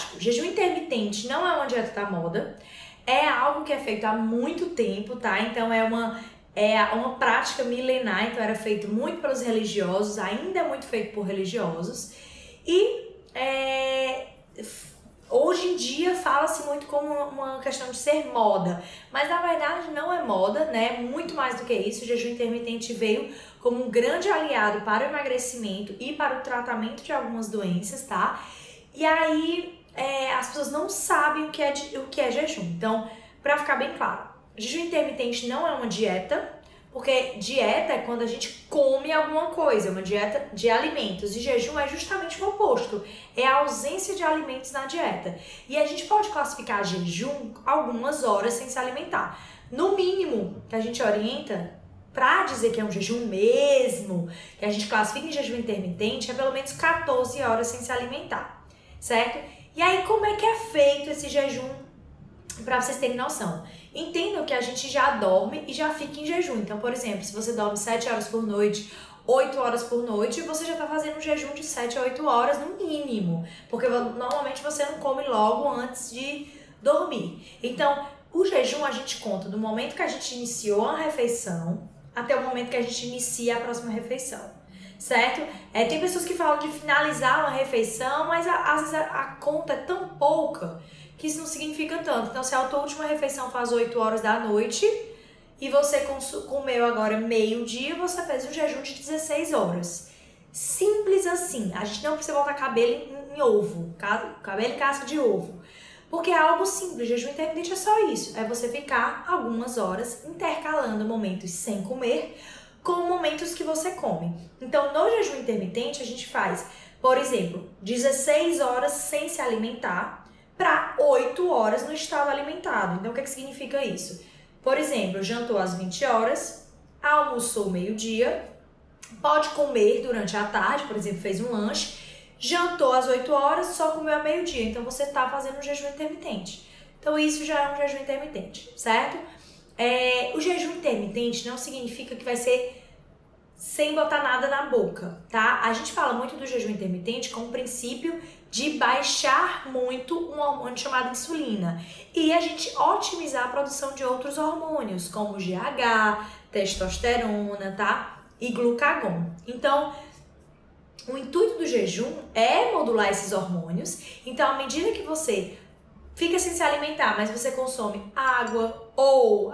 prático. Jejum intermitente não é uma dieta da moda, é algo que é feito há muito tempo, tá? Então é uma é uma prática milenar, então era feito muito pelos religiosos, ainda é muito feito por religiosos. E é, hoje em dia fala-se muito como uma questão de ser moda, mas na verdade não é moda, né? Muito mais do que isso, o jejum intermitente veio como um grande aliado para o emagrecimento e para o tratamento de algumas doenças, tá? E aí é, as pessoas não sabem o que é, o que é jejum. Então, para ficar bem claro, jejum intermitente não é uma dieta, porque dieta é quando a gente come alguma coisa, uma dieta de alimentos. E jejum é justamente o oposto, é a ausência de alimentos na dieta. E a gente pode classificar jejum algumas horas sem se alimentar. No mínimo, que a gente orienta para dizer que é um jejum mesmo, que a gente classifica em jejum intermitente, é pelo menos 14 horas sem se alimentar, certo? E aí, como é que é feito esse jejum para vocês terem noção? Entendam que a gente já dorme e já fica em jejum. Então, por exemplo, se você dorme 7 horas por noite, 8 horas por noite, você já está fazendo um jejum de 7 a 8 horas no mínimo. Porque normalmente você não come logo antes de dormir. Então, o jejum a gente conta do momento que a gente iniciou a refeição até o momento que a gente inicia a próxima refeição. Certo? É, tem pessoas que falam de finalizar uma refeição, mas às vezes a, a conta é tão pouca que isso não significa tanto. Então, se a tua última refeição faz 8 horas da noite e você comeu agora meio-dia, você fez um jejum de 16 horas. Simples assim. A gente não precisa botar cabelo em, em ovo, cabelo e casca de ovo. Porque é algo simples, jejum intermitente é só isso. É você ficar algumas horas intercalando momentos sem comer com momentos que você come. Então, no jejum intermitente, a gente faz, por exemplo, 16 horas sem se alimentar para 8 horas no estado alimentado. Então, o que, é que significa isso? Por exemplo, jantou às 20 horas, almoçou meio-dia, pode comer durante a tarde, por exemplo, fez um lanche, jantou às 8 horas, só comeu a meio-dia. Então, você está fazendo um jejum intermitente. Então, isso já é um jejum intermitente, certo? É, o jejum intermitente não significa que vai ser sem botar nada na boca, tá? A gente fala muito do jejum intermitente com o princípio de baixar muito um hormônio chamado insulina e a gente otimizar a produção de outros hormônios, como GH, testosterona, tá? E glucagon. Então, o intuito do jejum é modular esses hormônios. Então, à medida que você fica sem se alimentar, mas você consome água ou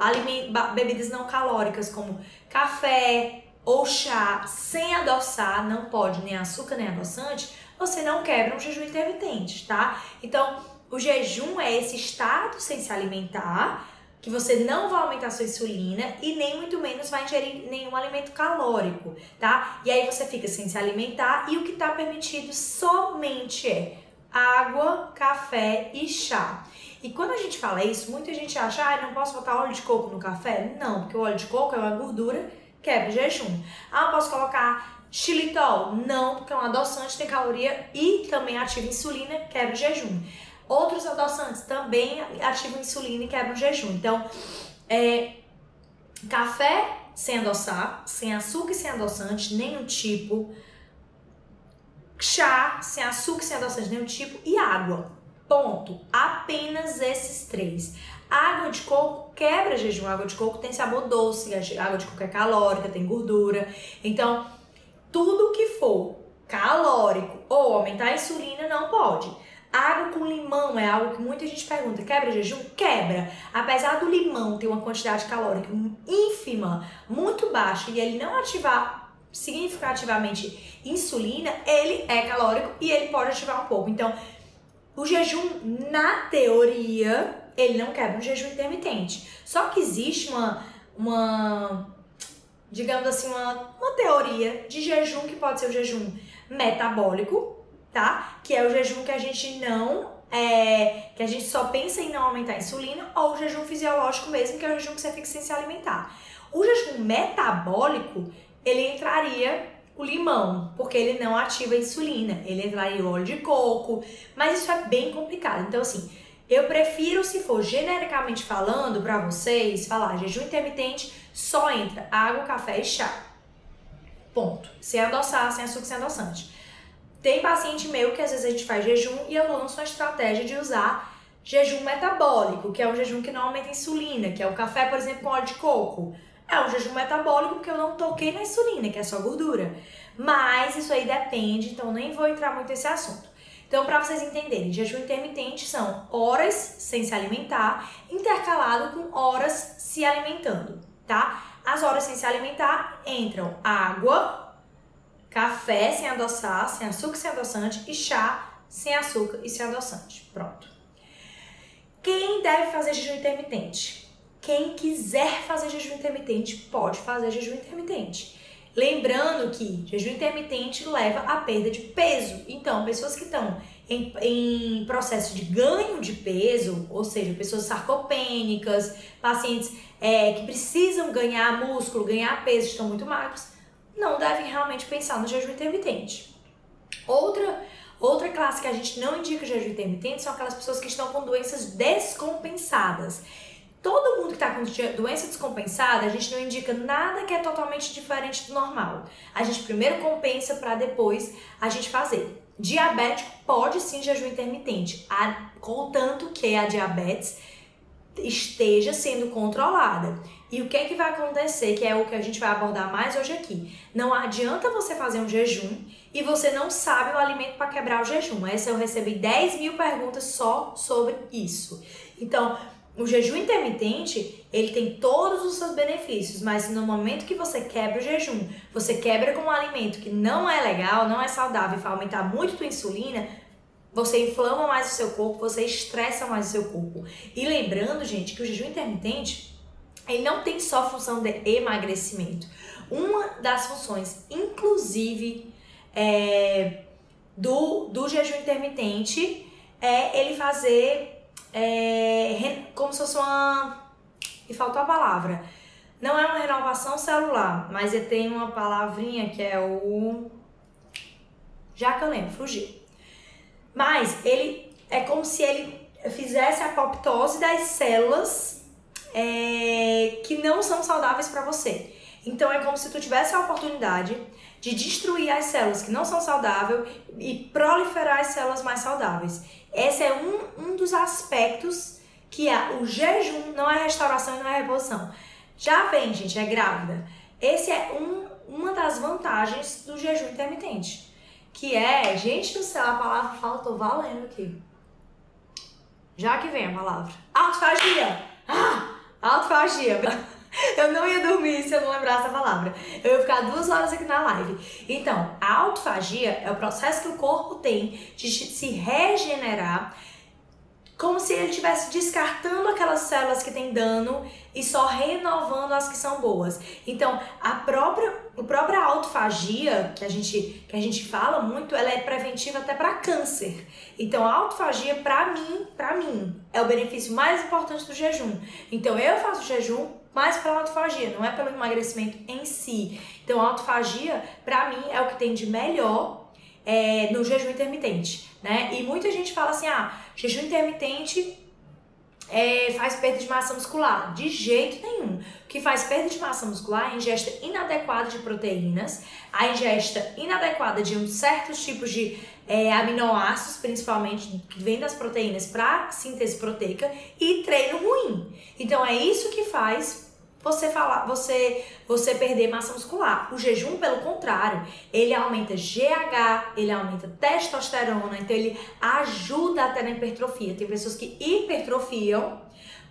bebidas não calóricas como café ou chá sem adoçar, não pode nem açúcar nem adoçante, você não quebra um jejum intermitente, tá? Então, o jejum é esse estado sem se alimentar, que você não vai aumentar sua insulina e nem muito menos vai ingerir nenhum alimento calórico, tá? E aí você fica sem se alimentar e o que está permitido somente é água, café e chá. E quando a gente fala isso, muita gente acha, ah, não posso botar óleo de coco no café? Não, porque o óleo de coco é uma gordura, quebra o jejum. Ah, posso colocar Xilitol, não, porque é um adoçante, tem caloria e também ativa insulina, quebra o jejum. Outros adoçantes também ativam insulina e quebram o jejum. Então, é, café sem adoçar, sem açúcar e sem adoçante, nenhum tipo. Chá sem açúcar e sem adoçante, nenhum tipo. E água. Ponto. Apenas esses três. água de coco quebra jejum. Água de coco tem sabor doce, água de coco é calórica, tem gordura. Então, tudo que for calórico ou aumentar a insulina não pode. Água com limão é algo que muita gente pergunta: quebra jejum? Quebra. Apesar do limão ter uma quantidade calórica ínfima, muito baixa, e ele não ativar significativamente insulina, ele é calórico e ele pode ativar um pouco. Então, o jejum, na teoria, ele não quebra um jejum intermitente. Só que existe uma, uma digamos assim, uma, uma teoria de jejum que pode ser o jejum metabólico, tá? Que é o jejum que a gente não é, que a gente só pensa em não aumentar a insulina, ou o jejum fisiológico mesmo, que é o jejum que você fica sem se alimentar. O jejum metabólico, ele entraria o limão, porque ele não ativa a insulina, ele o óleo de coco, mas isso é bem complicado. Então, assim, eu prefiro, se for genericamente falando para vocês, falar jejum intermitente só entra água, café e chá. Ponto. Sem adoçar, sem açúcar, sem adoçante. Tem paciente meu que às vezes a gente faz jejum e eu lanço uma estratégia de usar jejum metabólico, que é um jejum que não aumenta a insulina, que é o café, por exemplo, com óleo de coco. É um jejum metabólico porque eu não toquei na insulina, que é só gordura. Mas isso aí depende, então nem vou entrar muito nesse assunto. Então, para vocês entenderem, jejum intermitente são horas sem se alimentar, intercalado com horas se alimentando, tá? As horas sem se alimentar entram água, café sem adoçar, sem açúcar sem adoçante e chá sem açúcar e sem adoçante. Pronto. Quem deve fazer jejum intermitente? Quem quiser fazer jejum intermitente pode fazer jejum intermitente. Lembrando que jejum intermitente leva à perda de peso. Então, pessoas que estão em, em, processo de ganho de peso, ou seja, pessoas sarcopênicas, pacientes é, que precisam ganhar músculo, ganhar peso, estão muito magros, não devem realmente pensar no jejum intermitente. Outra, outra classe que a gente não indica jejum intermitente são aquelas pessoas que estão com doenças descompensadas. Todo mundo que está com doença descompensada, a gente não indica nada que é totalmente diferente do normal. A gente primeiro compensa para depois a gente fazer. Diabético pode sim jejum intermitente, contanto que a diabetes esteja sendo controlada. E o que, é que vai acontecer, que é o que a gente vai abordar mais hoje aqui. Não adianta você fazer um jejum e você não sabe o alimento para quebrar o jejum. Essa eu recebi 10 mil perguntas só sobre isso. Então, o jejum intermitente, ele tem todos os seus benefícios, mas no momento que você quebra o jejum, você quebra com um alimento que não é legal, não é saudável e vai aumentar muito a tua insulina, você inflama mais o seu corpo, você estressa mais o seu corpo. E lembrando, gente, que o jejum intermitente, ele não tem só função de emagrecimento. Uma das funções, inclusive, é, do, do jejum intermitente é ele fazer é, como se fosse uma. E faltou a palavra. Não é uma renovação celular, mas tem uma palavrinha que é o. Já que eu lembro, fugiu. Mas ele é como se ele fizesse a apoptose das células é, que não são saudáveis para você. Então é como se tu tivesse a oportunidade de destruir as células que não são saudáveis e proliferar as células mais saudáveis. Esse é um, um dos aspectos que é o jejum, não é restauração e não é reposição. Já vem, gente, é grávida. Esse é um, uma das vantagens do jejum intermitente. Que é, gente do céu, a palavra faltou valendo aqui. Já que vem a palavra. Autofagia! Ah! Autofagia! Eu não ia dormir se eu não lembrasse a palavra. Eu ia ficar duas horas aqui na live. Então, a autofagia é o processo que o corpo tem de se regenerar, como se ele estivesse descartando aquelas células que têm dano e só renovando as que são boas. Então, a própria, a própria autofagia, que a gente, que a gente fala muito, ela é preventiva até para câncer. Então, a autofagia, para mim, para mim, é o benefício mais importante do jejum. Então, eu faço jejum mas pela autofagia, não é pelo emagrecimento em si. Então, a autofagia, para mim, é o que tem de melhor é, no jejum intermitente, né? E muita gente fala assim, ah, jejum intermitente é, faz perda de massa muscular. De jeito nenhum. O que faz perda de massa muscular é a ingesta inadequada de proteínas, a ingesta inadequada de um certos tipos de é, aminoácidos, principalmente que vem das proteínas para síntese proteica, e treino ruim. Então é isso que faz você falar, você você perder massa muscular. O jejum, pelo contrário, ele aumenta GH, ele aumenta testosterona, então ele ajuda até na hipertrofia. Tem pessoas que hipertrofiam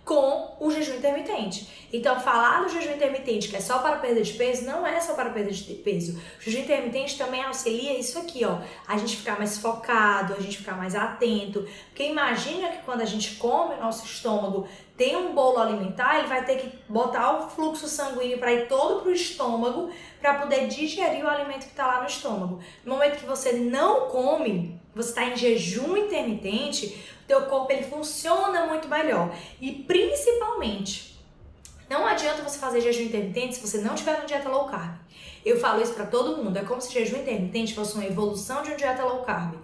com o jejum intermitente. Então, falar do jejum intermitente, que é só para perda de peso, não é só para perda de peso. O jejum intermitente também auxilia isso aqui, ó. A gente ficar mais focado, a gente ficar mais atento. Porque imagina que quando a gente come, o nosso estômago tem um bolo alimentar, ele vai ter que botar o fluxo sanguíneo para ir todo pro estômago para poder digerir o alimento que está lá no estômago. No momento que você não come, você está em jejum intermitente, teu corpo ele funciona muito melhor. E principalmente, não adianta você fazer jejum intermitente se você não tiver uma dieta low carb. Eu falo isso para todo mundo, é como se jejum intermitente fosse uma evolução de uma dieta low carb.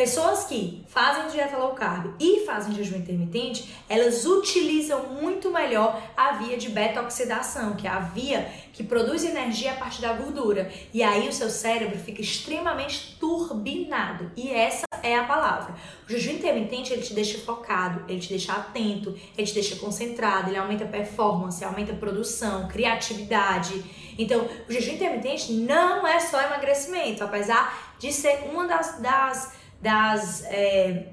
Pessoas que fazem dieta low carb e fazem jejum intermitente, elas utilizam muito melhor a via de beta-oxidação, que é a via que produz energia a partir da gordura. E aí o seu cérebro fica extremamente turbinado. E essa é a palavra. O jejum intermitente ele te deixa focado, ele te deixa atento, ele te deixa concentrado, ele aumenta a performance, aumenta a produção, criatividade. Então, o jejum intermitente não é só emagrecimento, apesar de ser uma das, das das é,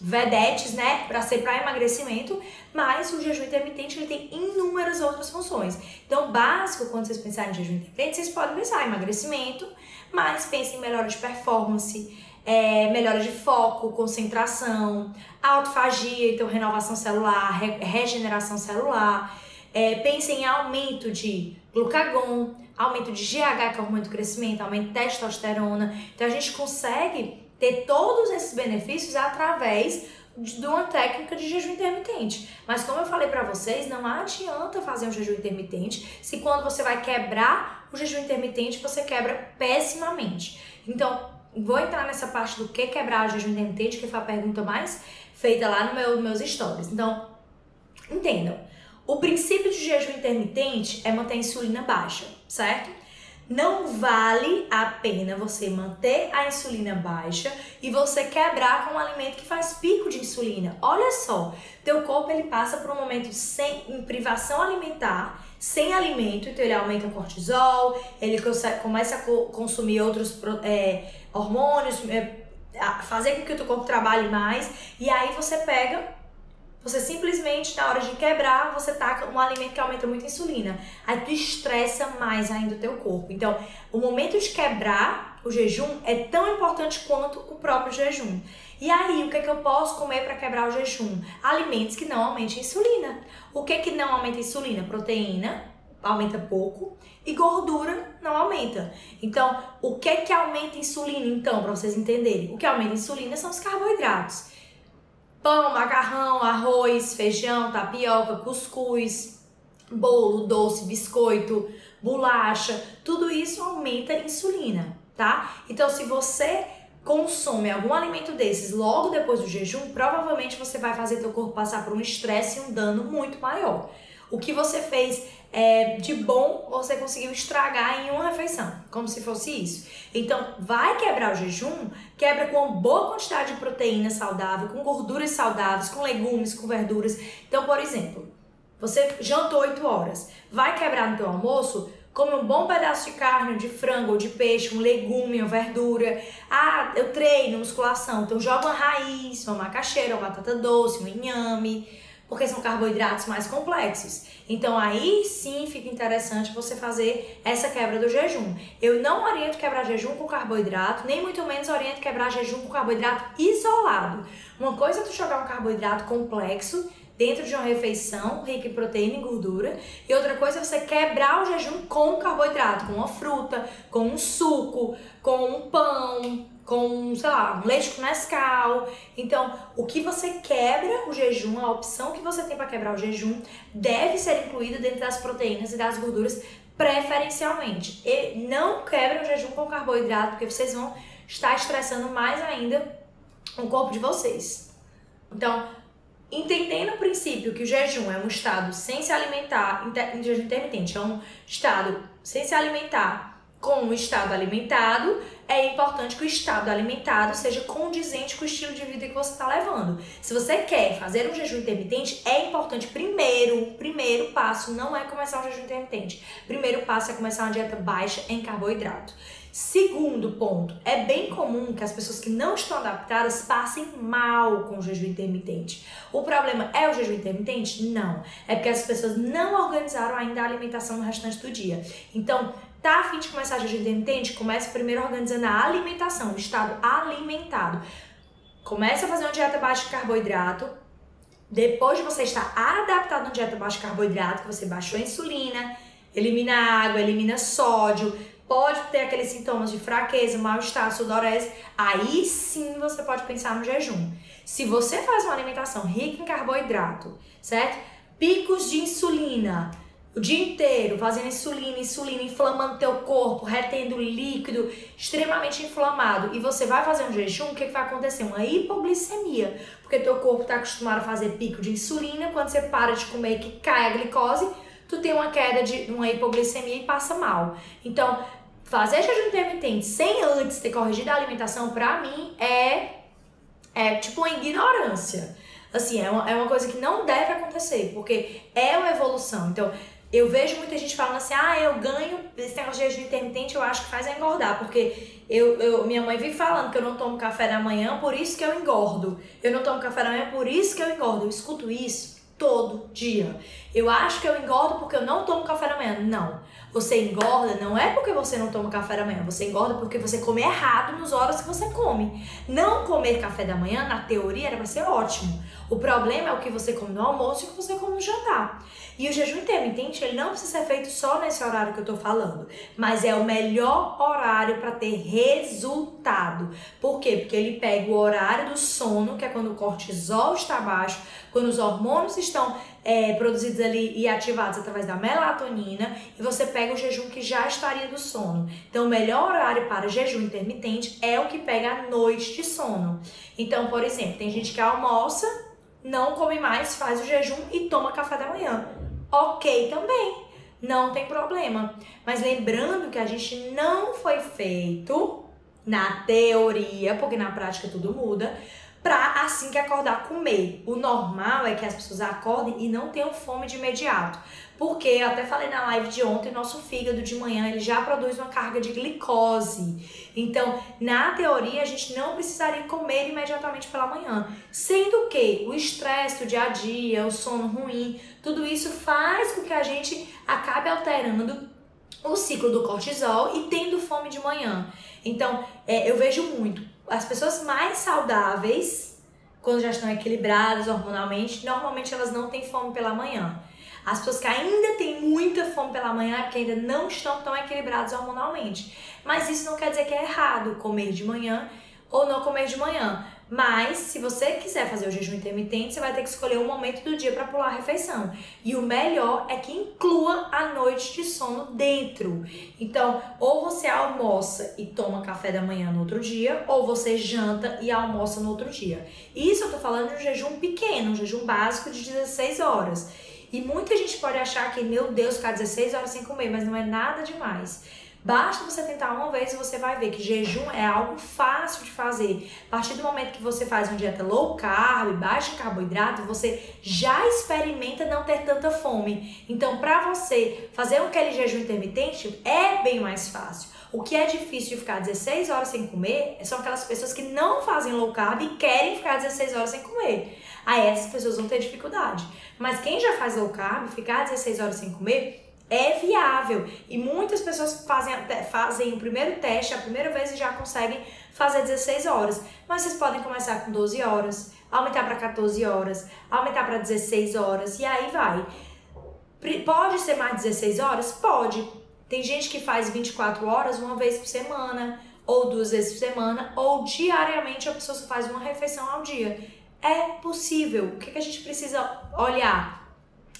vedetes, né, para ser para emagrecimento, mas o jejum intermitente ele tem inúmeras outras funções. Então, básico quando vocês pensarem em jejum intermitente, vocês podem pensar em emagrecimento, mas pensem em melhora de performance, é, melhora de foco, concentração, autofagia, então renovação celular, re regeneração celular. É, pensem em aumento de glucagon, aumento de GH, que é o hormônio do crescimento, aumento de testosterona. Então a gente consegue ter todos esses benefícios através de uma técnica de jejum intermitente. Mas como eu falei para vocês, não adianta fazer um jejum intermitente se quando você vai quebrar o jejum intermitente, você quebra pessimamente. Então, vou entrar nessa parte do que quebrar o jejum intermitente, que foi a pergunta mais feita lá no meu meus stories. Então, entendam. O princípio de jejum intermitente é manter a insulina baixa, certo? Não vale a pena você manter a insulina baixa e você quebrar com um alimento que faz pico de insulina. Olha só, teu corpo ele passa por um momento sem em privação alimentar, sem alimento, então ele aumenta o cortisol, ele começa a consumir outros é, hormônios, é, fazer com que o teu corpo trabalhe mais, e aí você pega você simplesmente, na hora de quebrar, você taca um alimento que aumenta muito a insulina. Aí tu estressa mais ainda o teu corpo. Então, o momento de quebrar o jejum é tão importante quanto o próprio jejum. E aí, o que é que eu posso comer para quebrar o jejum? Alimentos que não aumentem insulina. O que é que não aumenta insulina? Proteína, aumenta pouco, e gordura não aumenta. Então, o que é que aumenta insulina então, para vocês entenderem? O que aumenta insulina são os carboidratos pão, macarrão, arroz, feijão, tapioca, cuscuz, bolo, doce, biscoito, bolacha, tudo isso aumenta a insulina, tá? Então, se você consome algum alimento desses logo depois do jejum, provavelmente você vai fazer teu corpo passar por um estresse e um dano muito maior. O que você fez é, de bom você conseguiu estragar em uma refeição, como se fosse isso. Então, vai quebrar o jejum, quebra com uma boa quantidade de proteína saudável, com gorduras saudáveis, com legumes, com verduras. Então, por exemplo, você jantou 8 horas, vai quebrar no teu almoço, come um bom pedaço de carne, de frango ou de peixe, um legume, uma verdura. Ah, eu treino musculação, então joga uma raiz, uma macaxeira, uma batata doce, um inhame porque são carboidratos mais complexos. Então aí sim fica interessante você fazer essa quebra do jejum. Eu não oriento quebrar jejum com carboidrato, nem muito menos oriento quebrar jejum com carboidrato isolado. Uma coisa é tu jogar um carboidrato complexo dentro de uma refeição rica em proteína e gordura, e outra coisa é você quebrar o jejum com carboidrato, com uma fruta, com um suco, com um pão, com, sei lá, um leite com Nescau. Então, o que você quebra o jejum, a opção que você tem para quebrar o jejum, deve ser incluída dentro das proteínas e das gorduras preferencialmente. E não quebrem o jejum com carboidrato, porque vocês vão estar estressando mais ainda o corpo de vocês. Então, entendendo o princípio que o jejum é um estado sem se alimentar, jejum intermitente, é um estado sem se alimentar com o estado alimentado, é importante que o estado alimentado seja condizente com o estilo de vida que você está levando. Se você quer fazer um jejum intermitente, é importante primeiro, primeiro passo não é começar um jejum intermitente. Primeiro passo é começar uma dieta baixa em carboidrato. Segundo ponto, é bem comum que as pessoas que não estão adaptadas passem mal com o jejum intermitente. O problema é o jejum intermitente? Não. É porque as pessoas não organizaram ainda a alimentação no restante do dia. Então, Tá a fim de começar a jejum intermitente? Comece primeiro organizando a alimentação, o estado alimentado. Comece a fazer uma dieta baixa de carboidrato. Depois de você estar adaptado a uma dieta baixa de carboidrato, que você baixou a insulina, elimina água, elimina sódio, pode ter aqueles sintomas de fraqueza, mal-estar, sudorese, aí sim você pode pensar no jejum. Se você faz uma alimentação rica em carboidrato, certo? Picos de insulina, o dia inteiro fazendo insulina, insulina, inflamando teu corpo, retendo líquido, extremamente inflamado, e você vai fazer um jejum, o que, que vai acontecer? Uma hipoglicemia, porque teu corpo está acostumado a fazer pico de insulina, quando você para de comer que cai a glicose, tu tem uma queda de uma hipoglicemia e passa mal. Então, fazer jejum intermitente sem antes ter corrigido a alimentação, pra mim, é, é tipo uma ignorância. Assim, é uma, é uma coisa que não deve acontecer, porque é uma evolução. Então, eu vejo muita gente falando assim, ah, eu ganho, esse negócio de jejum intermitente eu acho que faz engordar, porque eu, eu, minha mãe vive falando que eu não tomo café da manhã, por isso que eu engordo. Eu não tomo café da manhã, por isso que eu engordo. Eu escuto isso todo dia. Eu acho que eu engordo porque eu não tomo café da manhã. Não. Você engorda não é porque você não toma café da manhã, você engorda porque você come errado nas horas que você come. Não comer café da manhã, na teoria, era pra ser ótimo. O problema é o que você come no almoço e o que você come no jantar. E o jejum intermitente, ele não precisa ser feito só nesse horário que eu tô falando, mas é o melhor horário para ter resultado. Por quê? Porque ele pega o horário do sono, que é quando o cortisol está baixo, quando os hormônios estão é, produzidos ali e ativados através da melatonina, e você pega o jejum que já estaria do sono. Então, o melhor horário para jejum intermitente é o que pega a noite de sono. Então, por exemplo, tem gente que almoça não come mais, faz o jejum e toma café da manhã. Ok também, não tem problema. Mas lembrando que a gente não foi feito na teoria, porque na prática tudo muda, pra assim que acordar comer. O normal é que as pessoas acordem e não tenham fome de imediato. Porque eu até falei na live de ontem, nosso fígado de manhã ele já produz uma carga de glicose. Então, na teoria, a gente não precisaria comer imediatamente pela manhã. Sendo que o estresse do dia a dia, o sono ruim, tudo isso faz com que a gente acabe alterando o ciclo do cortisol e tendo fome de manhã. Então, é, eu vejo muito as pessoas mais saudáveis, quando já estão equilibradas hormonalmente, normalmente elas não têm fome pela manhã. As pessoas que ainda têm muita fome pela manhã é porque ainda não estão tão equilibradas hormonalmente. Mas isso não quer dizer que é errado comer de manhã ou não comer de manhã. Mas, se você quiser fazer o jejum intermitente, você vai ter que escolher um momento do dia para pular a refeição. E o melhor é que inclua a noite de sono dentro. Então, ou você almoça e toma café da manhã no outro dia, ou você janta e almoça no outro dia. Isso eu tô falando de um jejum pequeno, um jejum básico de 16 horas. E muita gente pode achar que, meu Deus, ficar 16 horas sem comer, mas não é nada demais. Basta você tentar uma vez e você vai ver que jejum é algo fácil de fazer. A partir do momento que você faz uma dieta low carb, baixa em carboidrato, você já experimenta não ter tanta fome. Então, para você fazer aquele jejum intermitente é bem mais fácil. O que é difícil de ficar 16 horas sem comer são aquelas pessoas que não fazem low carb e querem ficar 16 horas sem comer. Aí essas pessoas vão ter dificuldade. Mas quem já faz low carb, ficar 16 horas sem comer, é viável. E muitas pessoas fazem, fazem o primeiro teste a primeira vez e já conseguem fazer 16 horas. Mas vocês podem começar com 12 horas, aumentar para 14 horas, aumentar para 16 horas e aí vai. Pode ser mais 16 horas? Pode. Tem gente que faz 24 horas uma vez por semana, ou duas vezes por semana, ou diariamente a pessoa só faz uma refeição ao dia. É possível. O que, que a gente precisa olhar?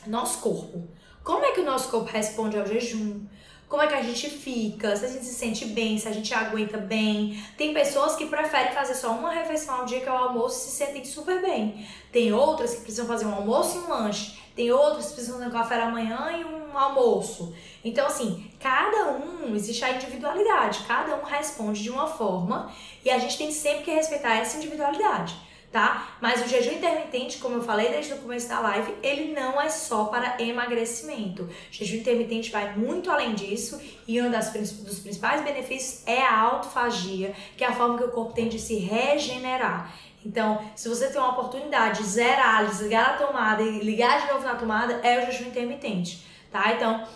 Nosso corpo. Como é que o nosso corpo responde ao jejum? Como é que a gente fica? Se a gente se sente bem, se a gente aguenta bem. Tem pessoas que preferem fazer só uma refeição ao dia, que é o almoço, e se sentem super bem. Tem outras que precisam fazer um almoço e um lanche. Tem outras que precisam fazer um café da manhã e um almoço. Então, assim, cada um, existe a individualidade, cada um responde de uma forma e a gente tem sempre que respeitar essa individualidade tá? Mas o jejum intermitente, como eu falei desde o começo da live, ele não é só para emagrecimento. O jejum intermitente vai muito além disso e um das, dos principais benefícios é a autofagia, que é a forma que o corpo tem de se regenerar. Então, se você tem uma oportunidade de zerar, desligar a tomada e ligar de novo na tomada, é o jejum intermitente, tá? Então,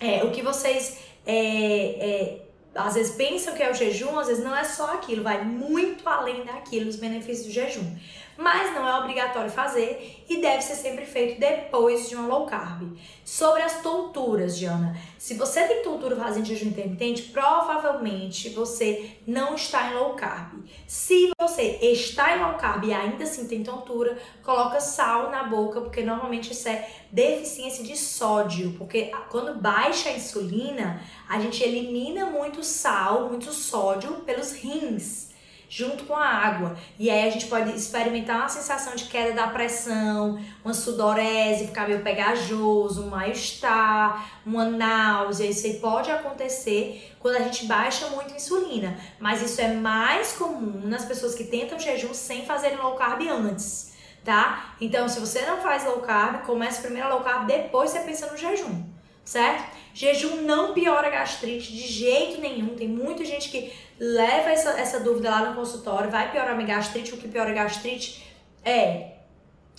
é, o que vocês é, é, às vezes pensam que é o jejum, às vezes não é só aquilo, vai muito além daquilo, os benefícios do jejum mas não é obrigatório fazer e deve ser sempre feito depois de uma low carb. Sobre as tonturas, Diana, se você tem tontura fazendo jejum intermitente, provavelmente você não está em low carb. Se você está em low carb e ainda assim tem tontura, coloca sal na boca, porque normalmente isso é deficiência de sódio, porque quando baixa a insulina, a gente elimina muito sal, muito sódio pelos rins junto com a água. E aí a gente pode experimentar uma sensação de queda da pressão, uma sudorese, ficar meio pegajoso, um mal-estar, uma náusea. Isso aí pode acontecer quando a gente baixa muito insulina. Mas isso é mais comum nas pessoas que tentam jejum sem fazerem low carb antes. Tá? Então, se você não faz low carb, comece primeiro a low carb, depois você pensa no jejum, certo? Jejum não piora a gastrite de jeito nenhum. Tem muita gente que leva essa, essa dúvida lá no consultório, vai piorar minha gastrite, o que piora a gastrite é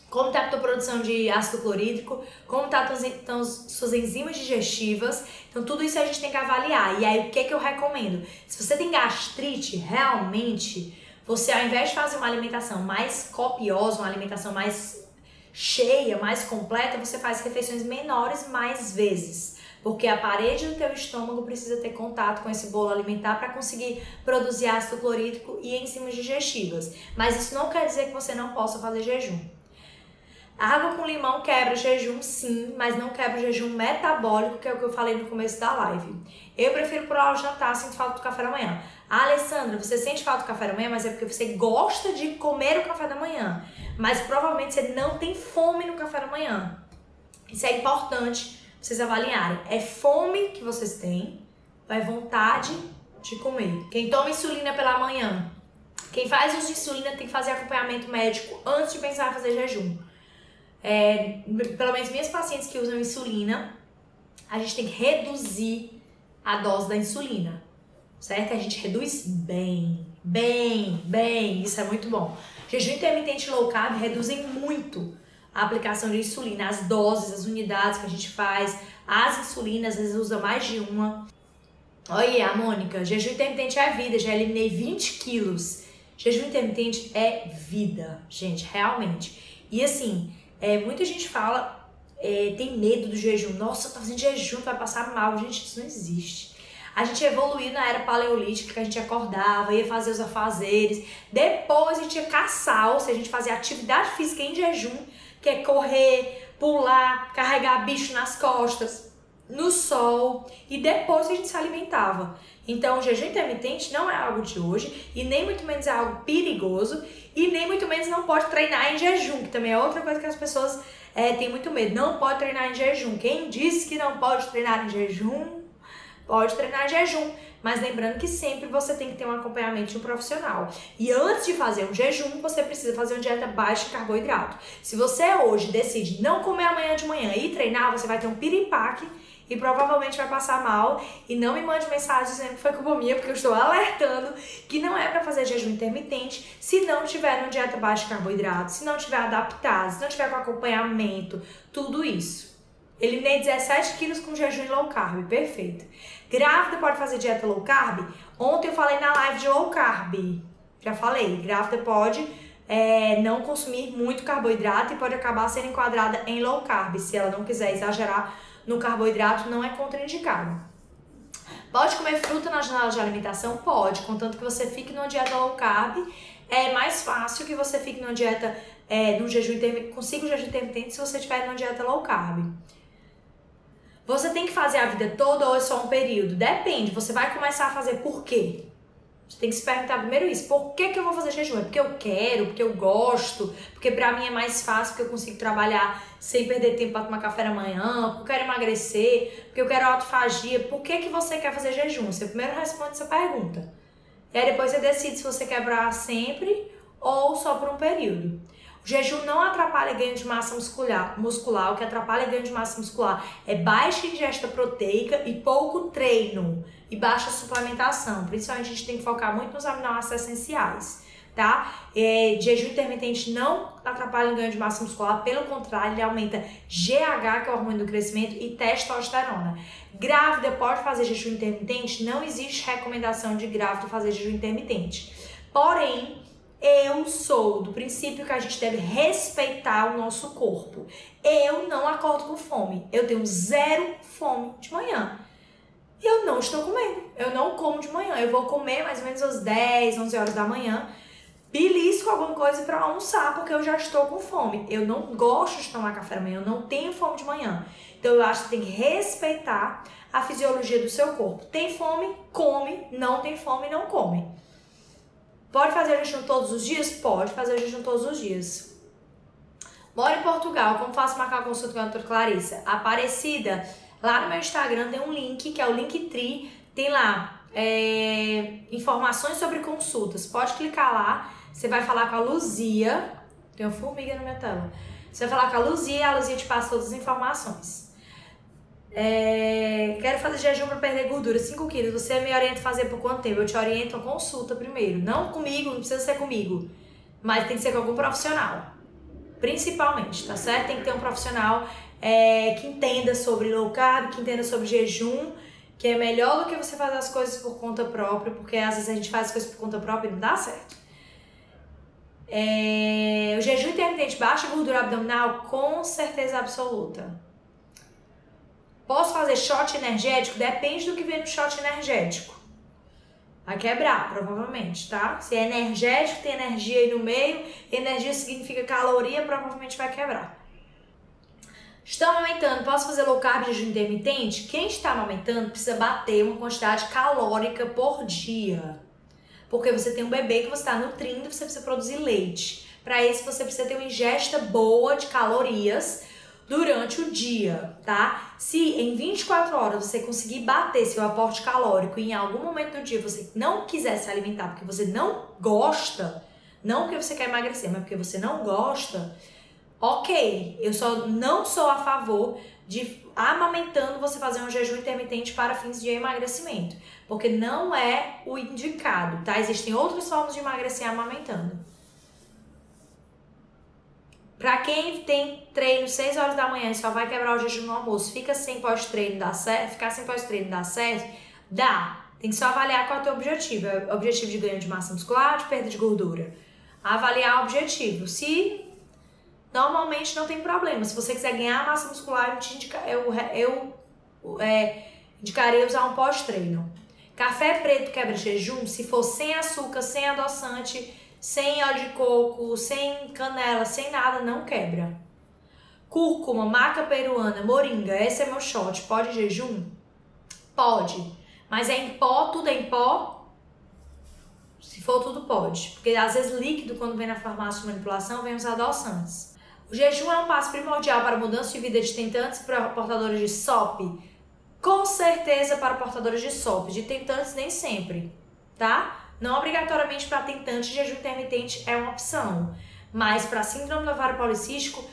como está a tua produção de ácido clorídrico, como tá estão suas enzimas digestivas. Então, tudo isso a gente tem que avaliar. E aí, o que, que eu recomendo? Se você tem gastrite, realmente, você ao invés de fazer uma alimentação mais copiosa, uma alimentação mais cheia, mais completa, você faz refeições menores mais vezes porque a parede do teu estômago precisa ter contato com esse bolo alimentar para conseguir produzir ácido clorídrico e enzimas digestivas. Mas isso não quer dizer que você não possa fazer jejum. Água com limão quebra jejum, sim, mas não quebra o jejum metabólico, que é o que eu falei no começo da live. Eu prefiro pular o jantar, sinto falta do café da manhã. Alessandra, você sente falta do café da manhã, mas é porque você gosta de comer o café da manhã. Mas provavelmente você não tem fome no café da manhã. Isso é importante vocês avaliarem. É fome que vocês têm ou é vontade de comer? Quem toma insulina pela manhã, quem faz uso de insulina tem que fazer acompanhamento médico antes de pensar em fazer jejum. É, pelo menos minhas pacientes que usam insulina, a gente tem que reduzir a dose da insulina, certo? A gente reduz bem, bem, bem, isso é muito bom. Jejum intermitente low carb reduzem muito a aplicação de insulina, as doses, as unidades que a gente faz, as insulinas, às vezes usa mais de uma. Olha, a Mônica, jejum intermitente é vida, já eliminei 20 quilos. Jejum intermitente é vida, gente, realmente. E assim, é, muita gente fala, é, tem medo do jejum. Nossa, tá fazendo jejum, vai passar mal. Gente, isso não existe. A gente evoluiu na era paleolítica, que a gente acordava, ia fazer os afazeres. Depois a gente ia caçar, ou seja, a gente fazia atividade física em jejum que é correr, pular, carregar bicho nas costas, no sol e depois a gente se alimentava. Então, o jejum intermitente não é algo de hoje e nem muito menos é algo perigoso e nem muito menos não pode treinar em jejum, que também é outra coisa que as pessoas é, têm muito medo. Não pode treinar em jejum. Quem disse que não pode treinar em jejum, pode treinar jejum. Mas lembrando que sempre você tem que ter um acompanhamento de um profissional. E antes de fazer um jejum, você precisa fazer uma dieta baixa em carboidrato. Se você hoje decide não comer amanhã de manhã e treinar, você vai ter um piripaque e provavelmente vai passar mal. E não me mande mensagem dizendo que foi culpa minha, porque eu estou alertando que não é para fazer jejum intermitente se não tiver uma dieta baixa em carboidrato, se não tiver adaptado, se não tiver com acompanhamento, tudo isso. Eliminei 17 quilos com jejum e low carb, perfeito. Grávida pode fazer dieta low carb? Ontem eu falei na live de low carb. Já falei, grávida pode é, não consumir muito carboidrato e pode acabar sendo enquadrada em low carb. Se ela não quiser exagerar no carboidrato, não é contraindicado. Pode comer fruta na janela de alimentação? Pode, contanto que você fique numa dieta low carb. É mais fácil que você fique numa dieta, é, no jejum intermitente, consiga jejum intermitente se você estiver numa dieta low carb. Você tem que fazer a vida toda ou é só um período? Depende. Você vai começar a fazer por quê? Você tem que se perguntar primeiro isso. Por que, que eu vou fazer jejum? É porque eu quero, porque eu gosto, porque pra mim é mais fácil, porque eu consigo trabalhar sem perder tempo para tomar café da manhã, porque eu quero emagrecer, porque eu quero autofagia. Por que, que você quer fazer jejum? Você primeiro responde essa pergunta. E aí depois você decide se você quer para sempre ou só por um período. O jejum não atrapalha ganho de massa muscular, muscular. O que atrapalha ganho de massa muscular é baixa ingesta proteica e pouco treino e baixa suplementação. Principalmente a gente tem que focar muito nos aminoácidos essenciais. tá? É, jejum intermitente não atrapalha o ganho de massa muscular, pelo contrário, ele aumenta GH, que é o hormônio do crescimento, e testosterona. Grávida pode fazer jejum intermitente? Não existe recomendação de grávida fazer jejum intermitente. Porém, eu sou do princípio que a gente deve respeitar o nosso corpo. Eu não acordo com fome. Eu tenho zero fome de manhã. E eu não estou comendo. Eu não como de manhã. Eu vou comer mais ou menos às 10, 11 horas da manhã. Belisco alguma coisa para almoçar, porque eu já estou com fome. Eu não gosto de tomar café da manhã, eu não tenho fome de manhã. Então eu acho que tem que respeitar a fisiologia do seu corpo. Tem fome, come. Não tem fome, não come. Pode fazer jejum todos os dias? Pode fazer jejum todos os dias. Moro em Portugal, como faço marcar consulta com a doutora Clarissa? Aparecida, lá no meu Instagram tem um link, que é o Linktree, tem lá é, informações sobre consultas. Pode clicar lá, você vai falar com a Luzia, tem uma formiga na minha tela. Você vai falar com a Luzia e a Luzia te passa todas as informações. É, quero fazer jejum para perder gordura, 5 quilos. Você me orienta a fazer por quanto tempo? Eu te oriento a consulta primeiro. Não comigo, não precisa ser comigo. Mas tem que ser com algum profissional. Principalmente, tá certo? Tem que ter um profissional é, que entenda sobre low carb, que entenda sobre jejum, que é melhor do que você fazer as coisas por conta própria, porque às vezes a gente faz as coisas por conta própria e não dá certo. É, o jejum intermitente baixa gordura abdominal, com certeza absoluta. Posso fazer shot energético? Depende do que vem no shot energético. Vai quebrar, provavelmente, tá? Se é energético, tem energia aí no meio, energia significa caloria, provavelmente vai quebrar. Estão amamentando, posso fazer low carb jejum intermitente? Quem está amamentando precisa bater uma quantidade calórica por dia. Porque você tem um bebê que você está nutrindo, você precisa produzir leite. Para isso, você precisa ter uma ingesta boa de calorias durante o dia, tá? Se em 24 horas você conseguir bater seu aporte calórico e em algum momento do dia você não quiser se alimentar porque você não gosta, não porque você quer emagrecer, mas porque você não gosta, ok. Eu só não sou a favor de amamentando você fazer um jejum intermitente para fins de emagrecimento, porque não é o indicado, tá? Existem outras formas de emagrecer amamentando. Pra quem tem treino 6 horas da manhã e só vai quebrar o jejum no almoço, fica sem pós-treino, dá certo? Ficar sem pós-treino dá certo? Dá. Tem que só avaliar qual é o teu objetivo. É o objetivo de ganho de massa muscular, de perda de gordura. Avaliar o objetivo. Se normalmente não tem problema. Se você quiser ganhar massa muscular, eu, te indica, eu, eu é, indicaria usar um pós-treino. Café preto quebra jejum, se for sem açúcar, sem adoçante, sem óleo de coco, sem canela, sem nada, não quebra. Cúrcuma, maca peruana, moringa, esse é meu shot. Pode jejum? Pode. Mas é em pó, tudo é em pó? Se for tudo pode. Porque às vezes líquido, quando vem na farmácia de manipulação, vem os adoçantes. O jejum é um passo primordial para a mudança de vida de tentantes e para portadores de SOP? Com certeza para portadores de SOP. De tentantes nem sempre, tá? Não obrigatoriamente para tentante, jejum intermitente é uma opção, mas para síndrome do ovário policístico,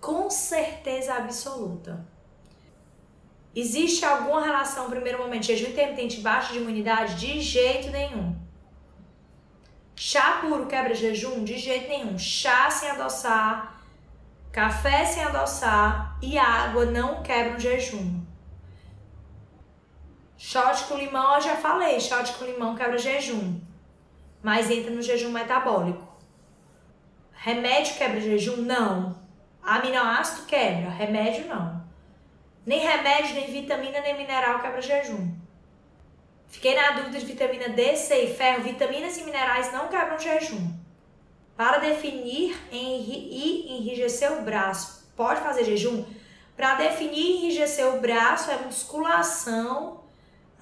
com certeza absoluta. Existe alguma relação, primeiro momento, jejum intermitente baixa de imunidade? De jeito nenhum. Chá puro quebra jejum? De jeito nenhum. Chá sem adoçar, café sem adoçar e água não quebram jejum. Shot com limão, eu já falei, shot com limão quebra jejum mas entra no jejum metabólico. Remédio quebra jejum? Não. Aminoácido quebra, remédio não. Nem remédio, nem vitamina, nem mineral quebra jejum. Fiquei na dúvida de vitamina D, C e ferro. Vitaminas e minerais não quebram jejum. Para definir e enrijecer o braço, pode fazer jejum? Para definir e enrijecer o braço é musculação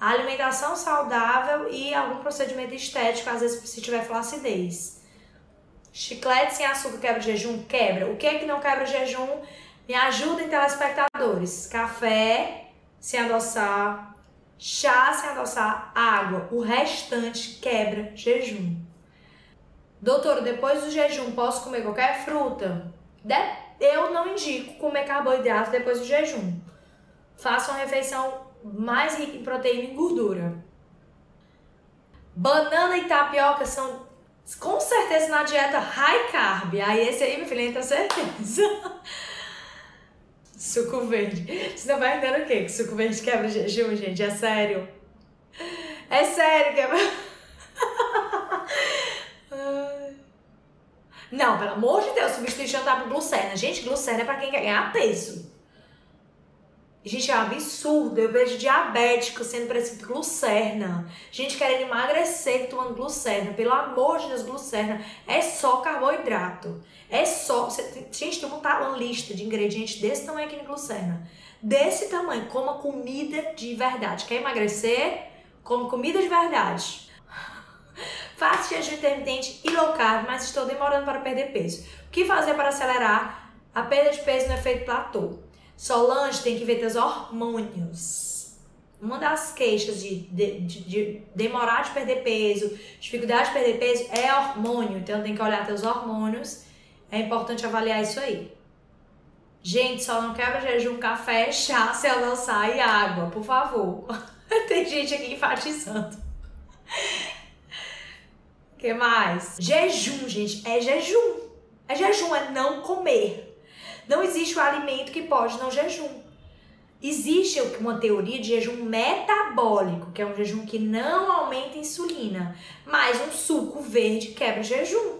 alimentação saudável e algum procedimento estético, às vezes se tiver flacidez. Chiclete sem açúcar quebra jejum? Quebra. O que é que não quebra jejum? Me ajudem, telespectadores. Café sem adoçar, chá sem adoçar, água. O restante quebra jejum. Doutora, depois do jejum posso comer qualquer fruta? Eu não indico comer carboidrato depois do jejum. Faça uma refeição mais rica em proteína e gordura. Banana e tapioca são Com certeza na dieta high carb. Aí esse aí, meu filho, entra certeza. suco verde. Você não vai entender o quê? Que suco verde quebra jejum, gente? É sério. É sério, quebra. Não, pelo amor de Deus, substituir jantar por glucerna. Gente, glucerna é pra quem quer ganhar peso. Gente, é um absurdo. Eu vejo diabético sendo prescrito glucerna. Gente querendo emagrecer tomando glucerna. Pelo amor de Deus, glucerna é só carboidrato. É só. Gente, tem uma lista de ingredientes desse tamanho aqui no glucerna. Desse tamanho. Coma comida de verdade. Quer emagrecer? Come comida de verdade. Faço jejum intermitente e low carb, mas estou demorando para perder peso. O que fazer para acelerar a perda de peso no efeito platô? Solange tem que ver teus hormônios. Uma das queixas de, de, de, de, demorar de perder peso, dificuldade de perder peso, é hormônio. Então tem que olhar teus hormônios. É importante avaliar isso aí. Gente, só não quebra jejum, café, chá, se lançar e água, por favor. tem gente aqui enfatizando. que mais? Jejum, gente, é jejum. É jejum, é não comer. Não existe o alimento que pode não jejum. Existe uma teoria de jejum metabólico, que é um jejum que não aumenta a insulina, mas um suco verde quebra jejum.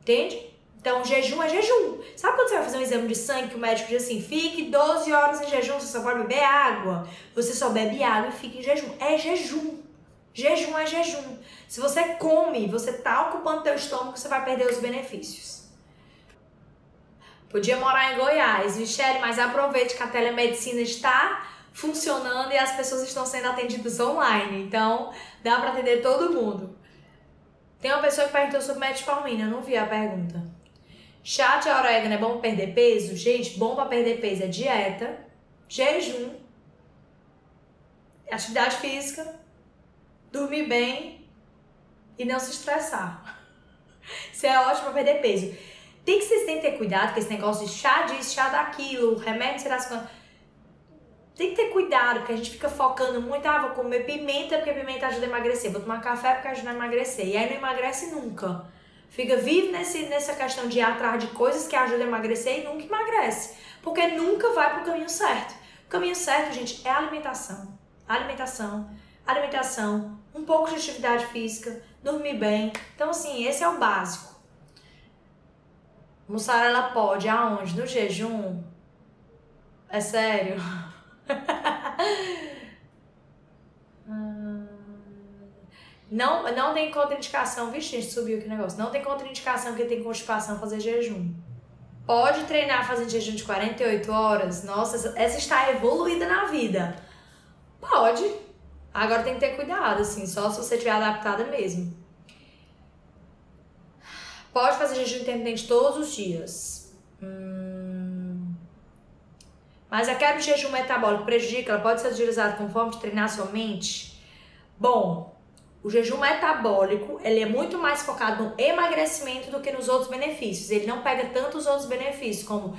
Entende? Então, jejum é jejum. Sabe quando você vai fazer um exame de sangue que o médico diz assim: fique 12 horas em jejum, você só pode beber água? Você só bebe água e fica em jejum. É jejum. Jejum é jejum. Se você come, você está ocupando teu estômago, você vai perder os benefícios. Podia morar em Goiás. Michele, mas aproveite que a telemedicina está funcionando e as pessoas estão sendo atendidas online. Então, dá para atender todo mundo. Tem uma pessoa que perguntou sobre metformina, eu não vi a pergunta. Chá de orégano é bom para perder peso? Gente, bom para perder peso é dieta, jejum, atividade física, dormir bem e não se estressar. Isso é ótimo para perder peso. Tem que vocês têm que ter cuidado com esse negócio de chá disso, chá daquilo, remédio, lá quantas. Tem que ter cuidado, porque a gente fica focando muito, ah, vou comer pimenta porque pimenta ajuda a emagrecer, vou tomar café porque ajuda a emagrecer. E aí não emagrece nunca. Fica vive nesse, nessa questão de ir atrás de coisas que ajudam a emagrecer e nunca emagrece. Porque nunca vai pro caminho certo. O caminho certo, gente, é a alimentação. Alimentação, alimentação, um pouco de atividade física, dormir bem. Então, assim, esse é o básico. Mussarela pode aonde? No jejum? É sério? Não, não tem contraindicação, vixe, gente, subiu o negócio. Não tem contraindicação que tem constipação fazer jejum. Pode treinar fazendo jejum de 48 horas? Nossa, essa está evoluída na vida. Pode. Agora tem que ter cuidado, assim, só se você estiver adaptada mesmo. Pode fazer jejum intermitente todos os dias. Hum. Mas a quebra de jejum metabólico prejudica? Ela pode ser utilizada como forma de treinar sua mente? Bom, o jejum metabólico ele é muito mais focado no emagrecimento do que nos outros benefícios. Ele não pega tanto os outros benefícios, como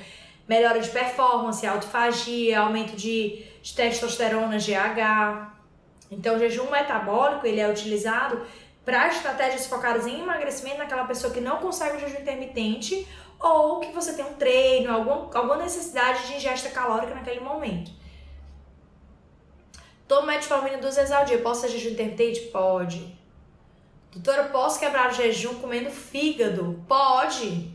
melhora de performance, autofagia, aumento de, de testosterona, GH. Então, o jejum metabólico ele é utilizado para estratégias focadas em emagrecimento naquela pessoa que não consegue o jejum intermitente ou que você tem um treino, algum, alguma necessidade de ingesta calórica naquele momento. Tomo metformina duas vezes ao dia. Posso ser jejum intermitente? Pode. Doutora, posso quebrar o jejum comendo fígado? Pode.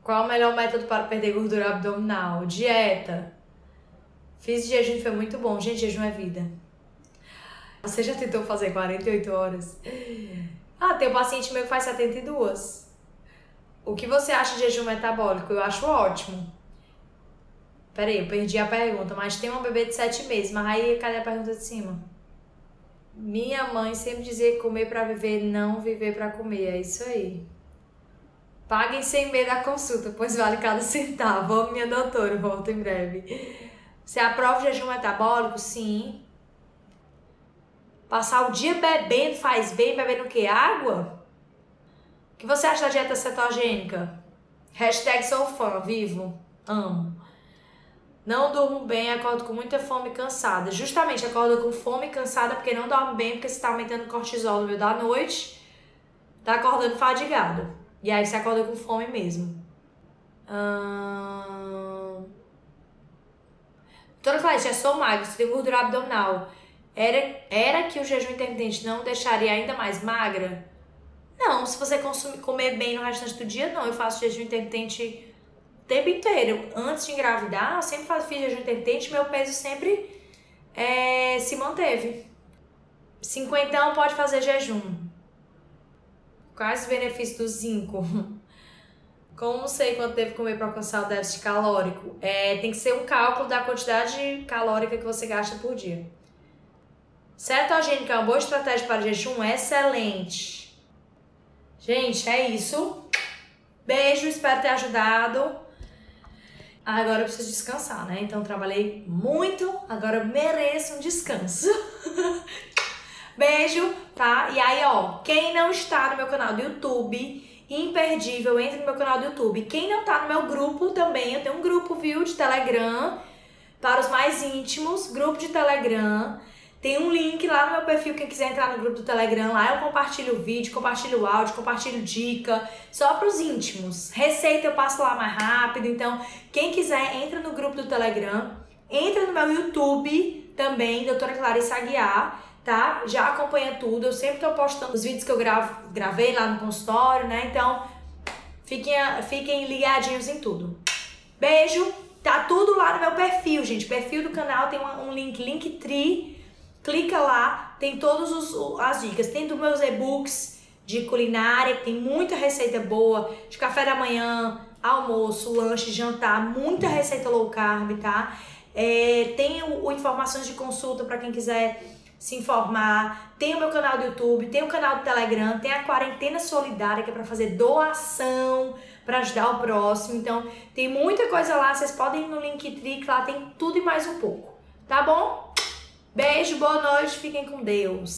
Qual o melhor método para perder gordura abdominal? Dieta. Fiz jejum foi muito bom. Gente, jejum é vida. Você já tentou fazer 48 horas? Ah, tem um paciente meu que faz 72. O que você acha de jejum metabólico? Eu acho ótimo. Peraí, eu perdi a pergunta, mas tem uma bebê de 7 meses, mas aí cadê a pergunta de cima? Minha mãe sempre dizia comer para viver, não viver para comer. É isso aí. Paguem sem medo a consulta, pois vale cada centavo. Ô, minha doutora, volta em breve. Você aprova o jejum metabólico? Sim. Passar o dia bebendo faz bem, bebendo o que? Água? O que você acha da dieta cetogênica? Hashtag sou fã, vivo, amo. Não durmo bem, acordo com muita fome e cansada. Justamente, acorda com fome e cansada porque não dorme bem, porque você tá aumentando o cortisol no meio da noite, tá acordando fadigado. E aí você acorda com fome mesmo. Hum... Doutora Clarice, já sou magra, você tem gordura abdominal. Era, era que o jejum intermitente não deixaria ainda mais magra? Não, se você consumir, comer bem no restante do dia, não. Eu faço jejum intermitente o tempo inteiro. Antes de engravidar, eu sempre fiz jejum intermitente, meu peso sempre é, se manteve. Cinquentão pode fazer jejum. Quais os benefícios do zinco? Como sei quanto deve comer para alcançar o déficit calórico? É, tem que ser um cálculo da quantidade calórica que você gasta por dia. Cetogênica é uma boa estratégia para jejum? Excelente. Gente, é isso. Beijo, espero ter ajudado. Agora eu preciso descansar, né? Então trabalhei muito, agora eu mereço um descanso. Beijo, tá? E aí, ó, quem não está no meu canal do YouTube, imperdível, entre no meu canal do YouTube. Quem não tá no meu grupo também, eu tenho um grupo, viu, de Telegram, para os mais íntimos, grupo de Telegram. Tem um link lá no meu perfil, quem quiser entrar no grupo do Telegram, lá eu compartilho o vídeo, compartilho áudio, compartilho dica, só para os íntimos. Receita eu passo lá mais rápido, então quem quiser entra no grupo do Telegram, entra no meu YouTube também, doutora Clarice Aguiar, tá? Já acompanha tudo, eu sempre tô postando os vídeos que eu gravo, gravei lá no consultório, né? Então, fiquem, fiquem ligadinhos em tudo. Beijo! Tá tudo lá no meu perfil, gente. Perfil do canal tem um link, Linktree clica lá, tem todas as dicas. Tem dos meus e-books de culinária, tem muita receita boa, de café da manhã, almoço, lanche, jantar, muita receita low carb, tá? É, tem o, o informações de consulta para quem quiser se informar. Tem o meu canal do YouTube, tem o canal do Telegram, tem a quarentena solidária que é para fazer doação para ajudar o próximo. Então, tem muita coisa lá, vocês podem ir no Linktree, lá tem tudo e mais um pouco. Tá bom? Beijo, boa noite, fiquem com Deus.